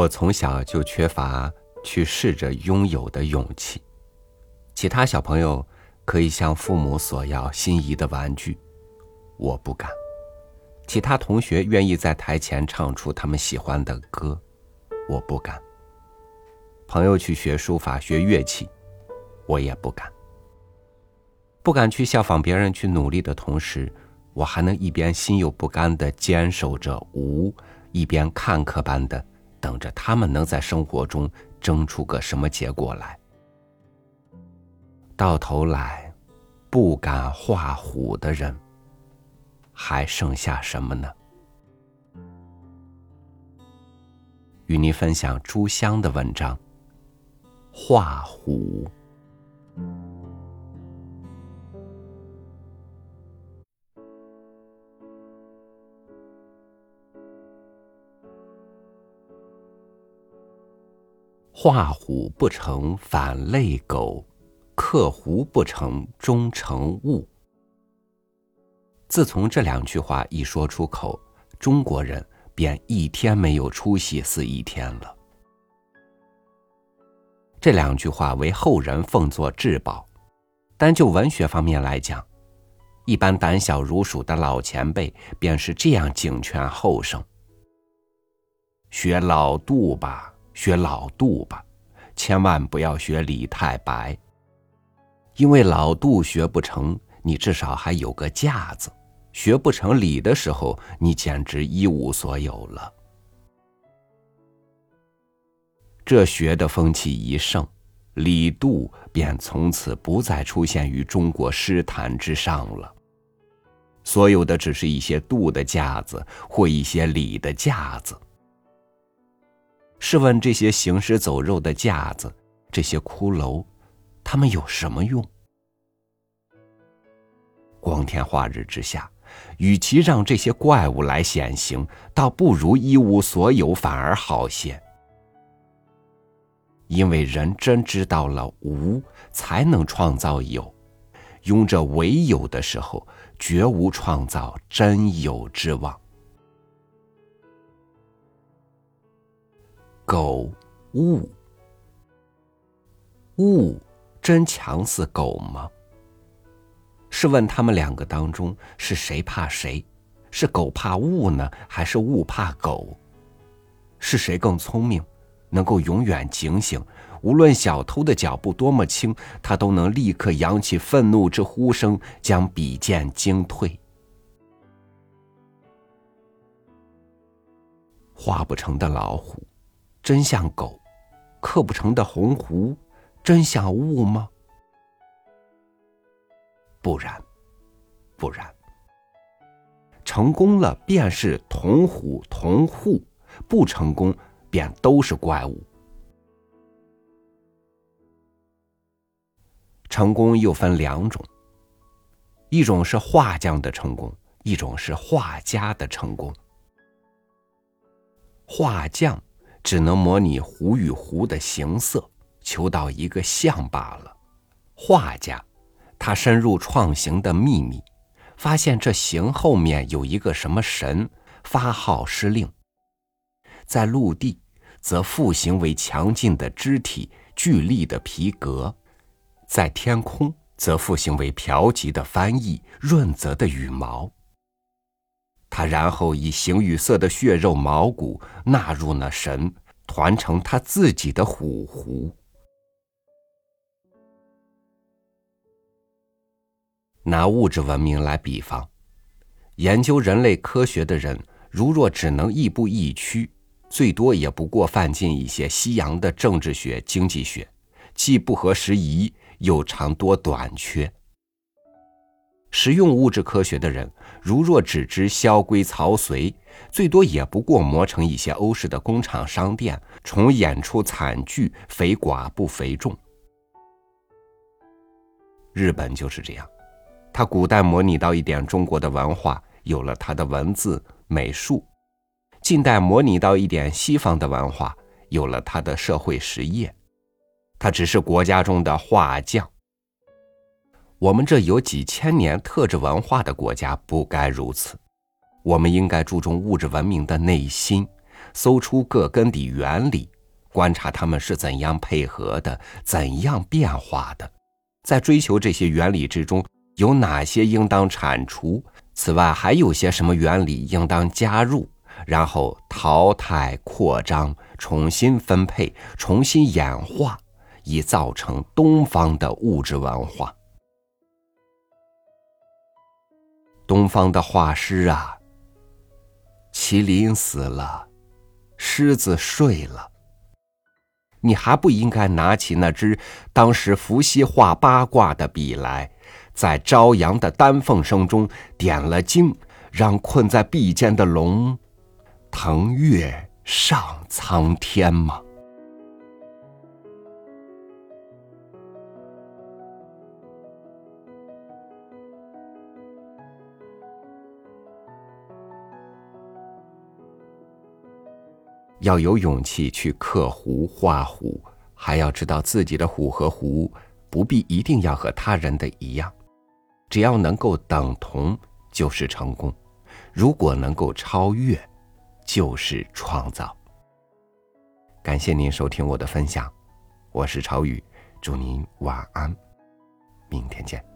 我从小就缺乏去试着拥有的勇气。其他小朋友可以向父母索要心仪的玩具，我不敢；其他同学愿意在台前唱出他们喜欢的歌，我不敢。朋友去学书法、学乐器，我也不敢。不敢去效仿别人去努力的同时，我还能一边心有不甘的坚守着无，一边看客般的等着他们能在生活中争出个什么结果来。到头来，不敢画虎的人，还剩下什么呢？与您分享朱香的文章《画虎》。画虎不成反类狗。刻狐不成终成物。自从这两句话一说出口，中国人便一天没有出息似一天了。这两句话为后人奉作至宝，单就文学方面来讲，一般胆小如鼠的老前辈便是这样警劝后生：学老杜吧，学老杜吧，千万不要学李太白。因为老杜学不成，你至少还有个架子；学不成李的时候，你简直一无所有了。这学的风气一盛，李杜便从此不再出现于中国诗坛之上了。所有的只是一些杜的架子或一些李的架子。试问这些行尸走肉的架子，这些骷髅？他们有什么用？光天化日之下，与其让这些怪物来显形，倒不如一无所有，反而好些。因为人真知道了无，才能创造有。拥着唯有的时候，绝无创造真有之望。狗物物。真强似狗吗？试问他们两个当中是谁怕谁？是狗怕物呢，还是物怕狗？是谁更聪明，能够永远警醒？无论小偷的脚步多么轻，他都能立刻扬起愤怒之呼声，将笔剑惊退。画不成的老虎，真像狗；刻不成的鸿鹄。真像雾吗？不然，不然。成功了便是同虎同户，不成功便都是怪物。成功又分两种，一种是画匠的成功，一种是画家的成功。画匠只能模拟湖与湖的形色。求到一个像罢了。画家，他深入创形的秘密，发现这形后面有一个什么神，发号施令。在陆地，则复形为强劲的肢体、巨力的皮革；在天空，则复形为飘极的翻译、润泽的羽毛。然后以形与色的血肉毛骨纳入那神，团成他自己的虎狐。拿物质文明来比方，研究人类科学的人，如若只能亦步亦趋，最多也不过犯进一些西洋的政治学、经济学，既不合时宜，又常多短缺。实用物质科学的人，如若只知萧规曹随，最多也不过磨成一些欧式的工厂、商店，重演出惨剧，肥寡不肥众。日本就是这样。他古代模拟到一点中国的文化，有了他的文字美术；近代模拟到一点西方的文化，有了他的社会实业。他只是国家中的画匠。我们这有几千年特质文化的国家不该如此，我们应该注重物质文明的内心，搜出各根底原理，观察它们是怎样配合的，怎样变化的，在追求这些原理之中有哪些应当铲除，此外还有些什么原理应当加入，然后淘汰、扩张、重新分配、重新演化，以造成东方的物质文化。东方的画师啊，麒麟死了，狮子睡了。你还不应该拿起那支当时伏羲画八卦的笔来，在朝阳的丹凤声中点了睛，让困在壁间的龙腾跃上苍天吗？要有勇气去刻壶画壶，还要知道自己的壶和壶不必一定要和他人的一样，只要能够等同就是成功。如果能够超越，就是创造。感谢您收听我的分享，我是朝雨，祝您晚安，明天见。